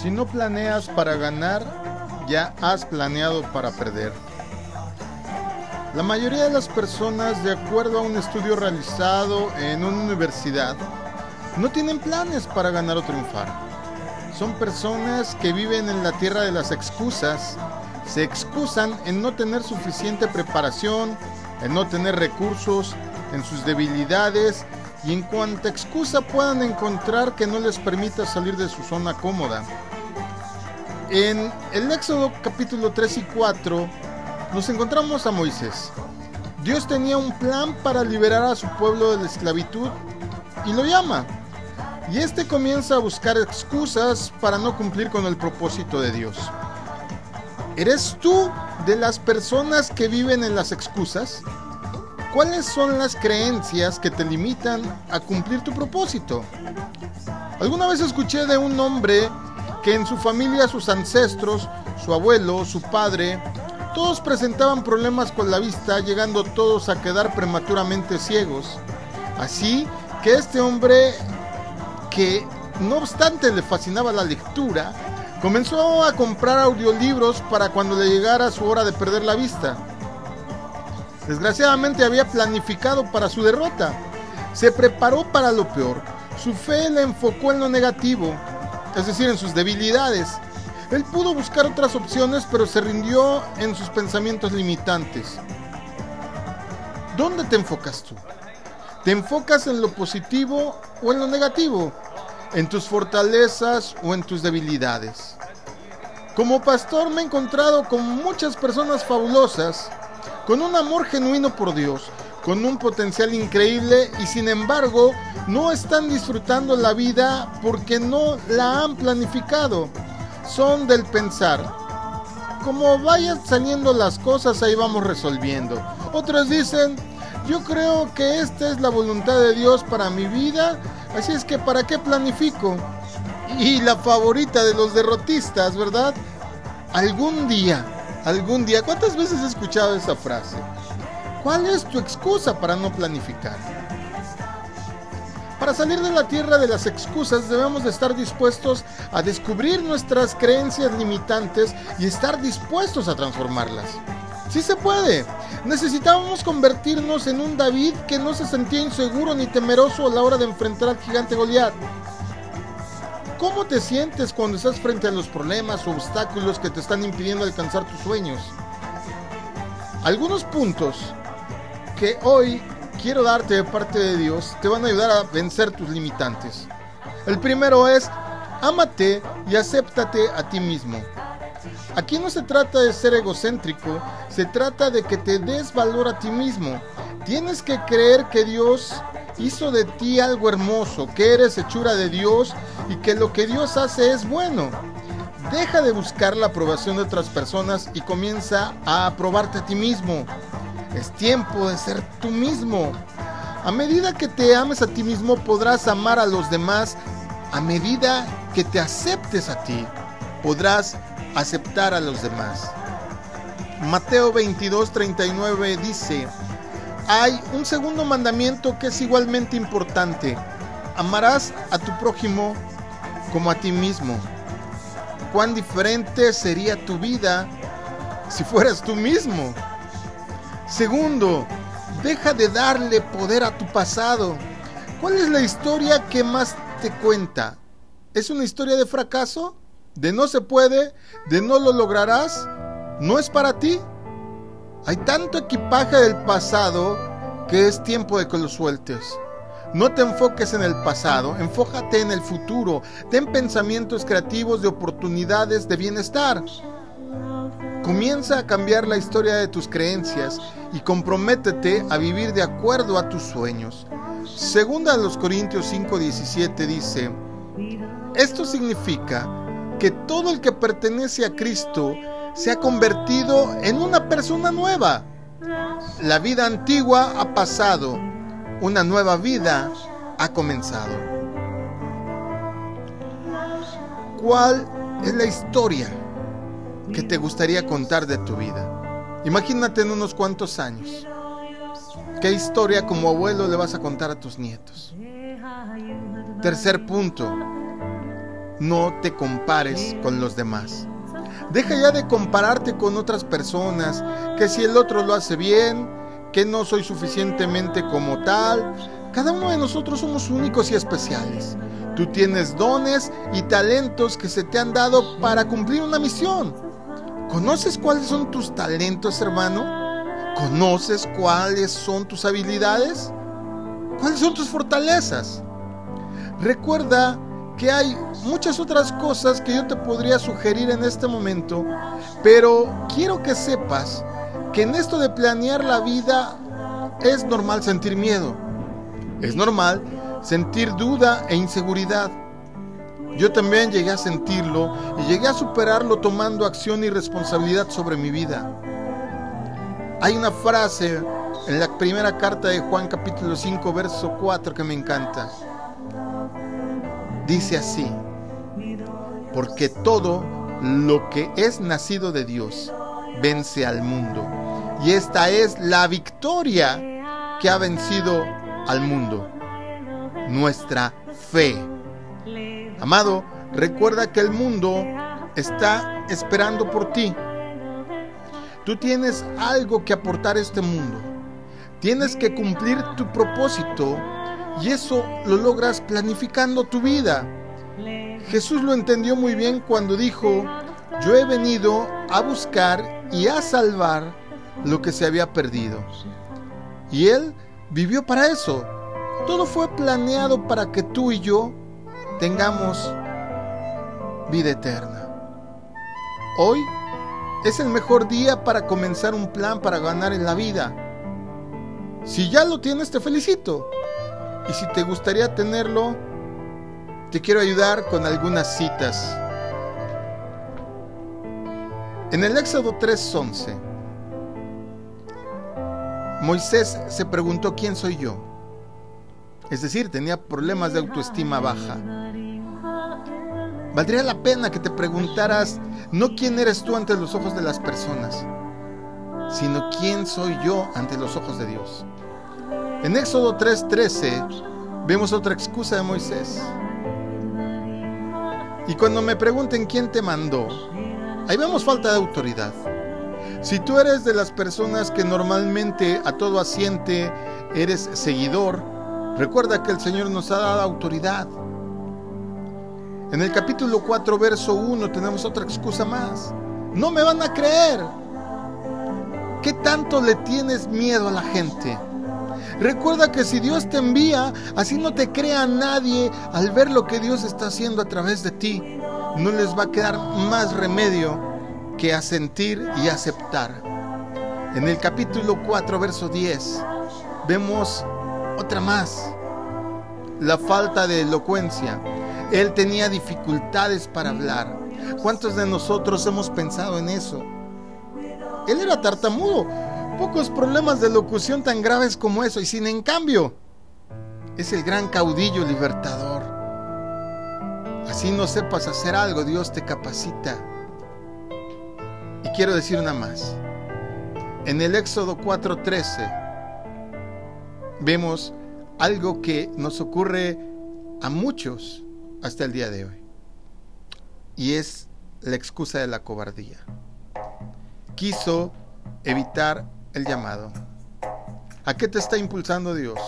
Si no planeas para ganar, ya has planeado para perder. La mayoría de las personas, de acuerdo a un estudio realizado en una universidad, no tienen planes para ganar o triunfar. Son personas que viven en la tierra de las excusas, se excusan en no tener suficiente preparación, en no tener recursos, en sus debilidades y en cuanta excusa puedan encontrar que no les permita salir de su zona cómoda. En el Éxodo capítulo 3 y 4 nos encontramos a Moisés. Dios tenía un plan para liberar a su pueblo de la esclavitud y lo llama. Y este comienza a buscar excusas para no cumplir con el propósito de Dios. ¿Eres tú de las personas que viven en las excusas? ¿Cuáles son las creencias que te limitan a cumplir tu propósito? Alguna vez escuché de un hombre que en su familia sus ancestros, su abuelo, su padre, todos presentaban problemas con la vista, llegando todos a quedar prematuramente ciegos. Así que este hombre, que no obstante le fascinaba la lectura, comenzó a comprar audiolibros para cuando le llegara su hora de perder la vista. Desgraciadamente había planificado para su derrota. Se preparó para lo peor. Su fe le enfocó en lo negativo, es decir, en sus debilidades. Él pudo buscar otras opciones, pero se rindió en sus pensamientos limitantes. ¿Dónde te enfocas tú? ¿Te enfocas en lo positivo o en lo negativo? ¿En tus fortalezas o en tus debilidades? Como pastor me he encontrado con muchas personas fabulosas con un amor genuino por Dios, con un potencial increíble y sin embargo no están disfrutando la vida porque no la han planificado. Son del pensar. Como vayan saliendo las cosas, ahí vamos resolviendo. Otros dicen, yo creo que esta es la voluntad de Dios para mi vida, así es que ¿para qué planifico? Y la favorita de los derrotistas, ¿verdad? Algún día algún día. ¿Cuántas veces he escuchado esa frase? ¿Cuál es tu excusa para no planificar? Para salir de la tierra de las excusas debemos de estar dispuestos a descubrir nuestras creencias limitantes y estar dispuestos a transformarlas. Sí se puede. Necesitábamos convertirnos en un David que no se sentía inseguro ni temeroso a la hora de enfrentar al gigante Goliat. ¿Cómo te sientes cuando estás frente a los problemas o obstáculos que te están impidiendo alcanzar tus sueños? Algunos puntos que hoy quiero darte de parte de Dios te van a ayudar a vencer tus limitantes. El primero es, ámate y acéptate a ti mismo. Aquí no se trata de ser egocéntrico, se trata de que te des valor a ti mismo. Tienes que creer que Dios hizo de ti algo hermoso, que eres hechura de Dios y que lo que Dios hace es bueno. Deja de buscar la aprobación de otras personas y comienza a aprobarte a ti mismo. Es tiempo de ser tú mismo. A medida que te ames a ti mismo podrás amar a los demás. A medida que te aceptes a ti, podrás aceptar a los demás. Mateo 22, 39 dice, hay un segundo mandamiento que es igualmente importante. Amarás a tu prójimo como a ti mismo. Cuán diferente sería tu vida si fueras tú mismo. Segundo, deja de darle poder a tu pasado. ¿Cuál es la historia que más te cuenta? ¿Es una historia de fracaso? ¿De no se puede? ¿De no lo lograrás? ¿No es para ti? Hay tanto equipaje del pasado que es tiempo de que lo sueltes. No te enfoques en el pasado, enfócate en el futuro. Ten pensamientos creativos de oportunidades de bienestar. Comienza a cambiar la historia de tus creencias y comprométete a vivir de acuerdo a tus sueños. Segunda a los Corintios 5:17 dice, esto significa que todo el que pertenece a Cristo se ha convertido en una persona nueva. La vida antigua ha pasado, una nueva vida ha comenzado. ¿Cuál es la historia que te gustaría contar de tu vida? Imagínate en unos cuantos años. ¿Qué historia como abuelo le vas a contar a tus nietos? Tercer punto. no te compares con los demás. Deja ya de compararte con otras personas, que si el otro lo hace bien, que no soy suficientemente como tal. Cada uno de nosotros somos únicos y especiales. Tú tienes dones y talentos que se te han dado para cumplir una misión. ¿Conoces cuáles son tus talentos, hermano? ¿Conoces cuáles son tus habilidades? ¿Cuáles son tus fortalezas? Recuerda que hay muchas otras cosas que yo te podría sugerir en este momento, pero quiero que sepas que en esto de planear la vida es normal sentir miedo. Es normal sentir duda e inseguridad. Yo también llegué a sentirlo y llegué a superarlo tomando acción y responsabilidad sobre mi vida. Hay una frase en la primera carta de Juan capítulo 5 verso 4 que me encanta. Dice así, porque todo lo que es nacido de Dios vence al mundo. Y esta es la victoria que ha vencido al mundo, nuestra fe. Amado, recuerda que el mundo está esperando por ti. Tú tienes algo que aportar a este mundo. Tienes que cumplir tu propósito y eso lo logras planificando tu vida. Jesús lo entendió muy bien cuando dijo, yo he venido a buscar y a salvar lo que se había perdido. Y Él vivió para eso. Todo fue planeado para que tú y yo tengamos vida eterna. Hoy es el mejor día para comenzar un plan para ganar en la vida. Si ya lo tienes, te felicito. Y si te gustaría tenerlo, te quiero ayudar con algunas citas. En el Éxodo 3:11, Moisés se preguntó quién soy yo. Es decir, tenía problemas de autoestima baja. Valdría la pena que te preguntaras no quién eres tú ante los ojos de las personas, sino quién soy yo ante los ojos de Dios. En Éxodo 3:13 vemos otra excusa de Moisés. Y cuando me pregunten quién te mandó, ahí vemos falta de autoridad. Si tú eres de las personas que normalmente a todo asiente eres seguidor, recuerda que el Señor nos ha dado autoridad. En el capítulo 4, verso 1 tenemos otra excusa más. No me van a creer. ¿Qué tanto le tienes miedo a la gente? Recuerda que si Dios te envía, así no te crea nadie al ver lo que Dios está haciendo a través de ti. No les va a quedar más remedio que asentir y aceptar. En el capítulo 4, verso 10, vemos otra más. La falta de elocuencia. Él tenía dificultades para hablar. ¿Cuántos de nosotros hemos pensado en eso? Él era tartamudo pocos problemas de locución tan graves como eso, y sin en cambio, es el gran caudillo libertador. Así no sepas hacer algo, Dios te capacita. Y quiero decir una más. En el Éxodo 4:13 vemos algo que nos ocurre a muchos hasta el día de hoy. Y es la excusa de la cobardía. Quiso evitar el llamado? ¿A qué te está impulsando Dios?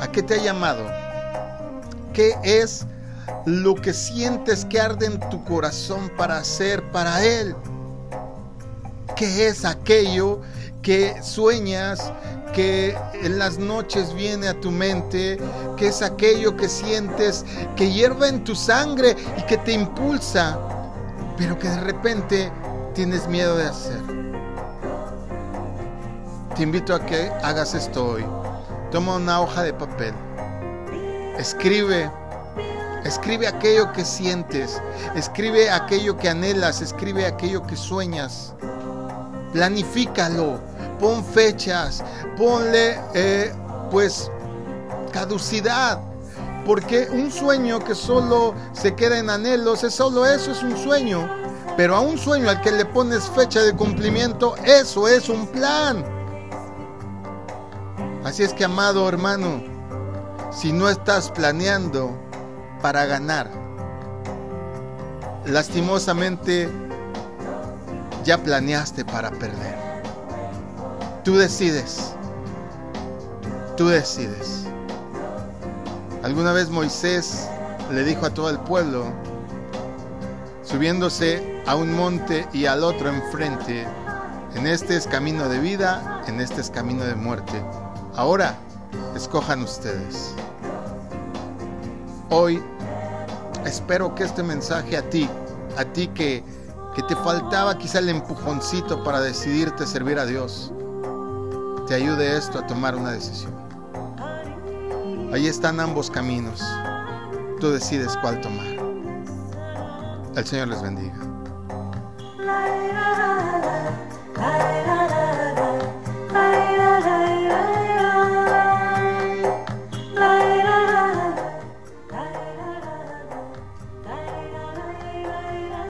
¿A qué te ha llamado? ¿Qué es lo que sientes que arde en tu corazón para hacer para Él? ¿Qué es aquello que sueñas, que en las noches viene a tu mente? ¿Qué es aquello que sientes que hierve en tu sangre y que te impulsa, pero que de repente tienes miedo de hacer? Te invito a que hagas esto hoy. Toma una hoja de papel. Escribe. Escribe aquello que sientes. Escribe aquello que anhelas. Escribe aquello que sueñas. Planifícalo. Pon fechas. Ponle, eh, pues, caducidad. Porque un sueño que solo se queda en anhelos es solo eso, es un sueño. Pero a un sueño al que le pones fecha de cumplimiento, eso es un plan. Así es que, amado hermano, si no estás planeando para ganar, lastimosamente ya planeaste para perder. Tú decides. Tú decides. Alguna vez Moisés le dijo a todo el pueblo, subiéndose a un monte y al otro enfrente, en este es camino de vida, en este es camino de muerte. Ahora, escojan ustedes. Hoy espero que este mensaje a ti, a ti que, que te faltaba quizá el empujoncito para decidirte servir a Dios, te ayude esto a tomar una decisión. Ahí están ambos caminos. Tú decides cuál tomar. El Señor les bendiga.